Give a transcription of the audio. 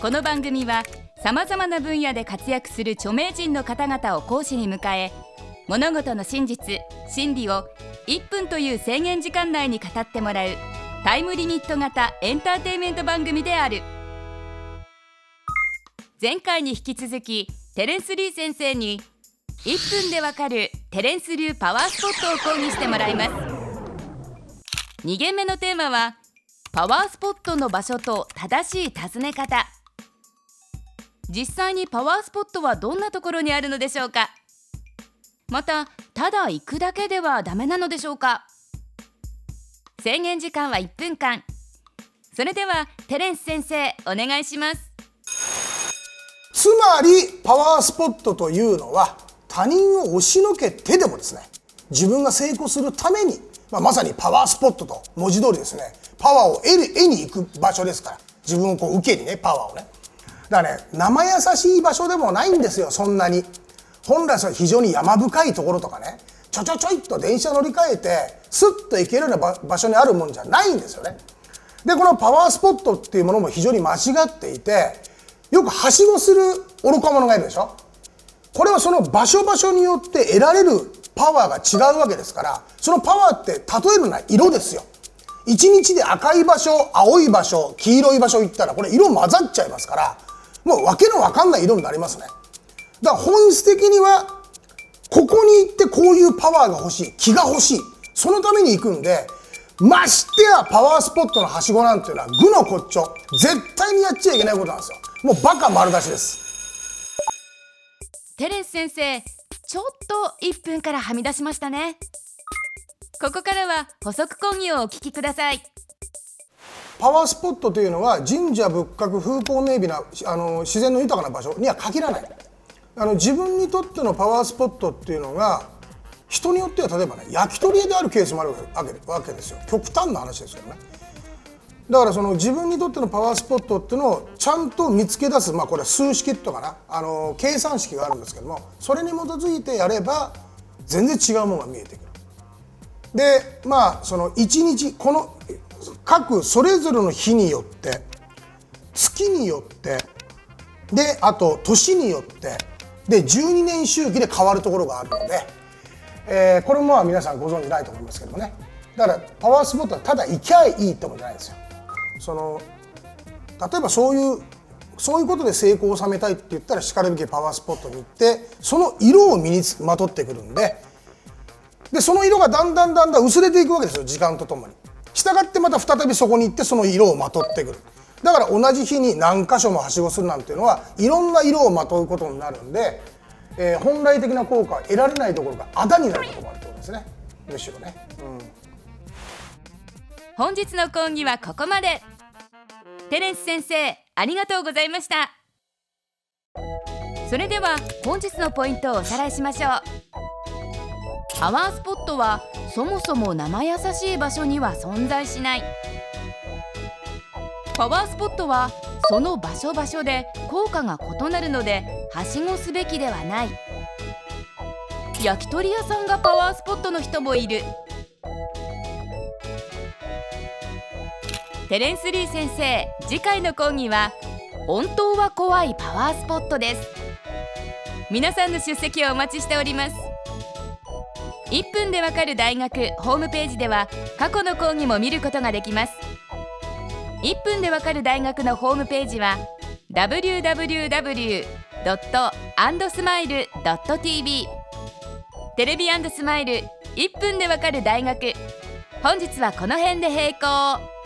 この番組はさまざまな分野で活躍する著名人の方々を講師に迎え物事の真実真理を1分という制限時間内に語ってもらうタイムリミット型エンターテインメント番組である。前回に引き続きテレンス・リー先生に1分でわかるテレンス流パワースポットを講義してもらいます。2限目のテーマはパワースポットの場所と正しい尋ね方。実際にパワースポットはどんなところにあるのでしょうか？またただ行くだけではダメなのでしょうか？制限時間は1分間。それではテレンス先生お願いします。つまりパワースポットというのは他人を押しのけてでもですね自分が成功するために、まあ、まさにパワースポットと文字通りですねパワーを得る得に行く場所ですから自分をこう受けにねパワーをね。だからね生優しい場所でもないんですよそんなに。本来は非常に山深いところとかねちょちょちょいっと電車乗り換えてスッと行けるような場所にあるもんじゃないんですよね。でこのパワースポットっていうものも非常に間違っていてよくはしごする愚か者がいるでしょ。これはその場所場所によって得られるパワーが違うわけですからそのパワーって例えるのは色ですよ。一日で赤い場所青い場所黄色い場所行ったらこれ色混ざっちゃいますからもう訳のわかんない色になりますね。だから本質的にはここに行ってこういうパワーが欲しい気が欲しいそのために行くんでましてやパワースポットのはしごなんていうのは愚の骨頂絶対にやっちゃいけないことなんですよ。もうバカ丸出しです。テレンス先生ちょっと1分からはみ出しましたね。ここからは補足講義をお聞きください。パワースポットというのは神社仏閣風光明媚なあの自然の豊かな場所には限らない。あの自分にとってのパワースポットっていうのが人によっては例えばね焼き鳥屋であるケースもあるわけですよ。極端な話ですよね。だからその自分にとってのパワースポットっていうのをちゃんと見つけ出すまあこれは数式とかなあの計算式があるんですけどもそれに基づいてやれば全然違うものが見えてくる。でまあその1日この各それぞれの日によって月によってであと年によってで12年周期で変わるところがあるので、えー、これも皆さんご存知ないと思いますけどもねだからパワースポットはただ行きゃいいってことじゃないんですよ。その例えばそういうそういうことで成功を収めたいって言ったらしかるべきパワースポットに行ってその色を身にまとってくるんででその色がだんだんだんだん薄れていくわけですよ時間とともに。したがってまた再びそこに行ってその色をまとってくる。だから同じ日に何箇所もはしごするなんていうのはいろんな色をまとうことになるんで、えー、本来的な効果は得られないところがあだになることもあるってことですね。むしろね。うん。本日の講義はここまで。テレンス先生ありがとうございました。それでは本日のポイントをおさらいしましょうパワースポットはそもそも生優しい場所には存在しない。パワースポットはその場所場所で効果が異なるのではしごすべきではない。焼き鳥屋さんがパワースポットの人もいる。テレンス・リー先生次回の講義は本当は怖いパワースポットです。皆さんの出席をお待ちしております。1分でわかる大学ホームページでは過去の講義も見ることができます。1分でわかる大学のホームページは www.andsmile.tv テレビスマイル1分でわかる大学。本日はこの辺で閉校。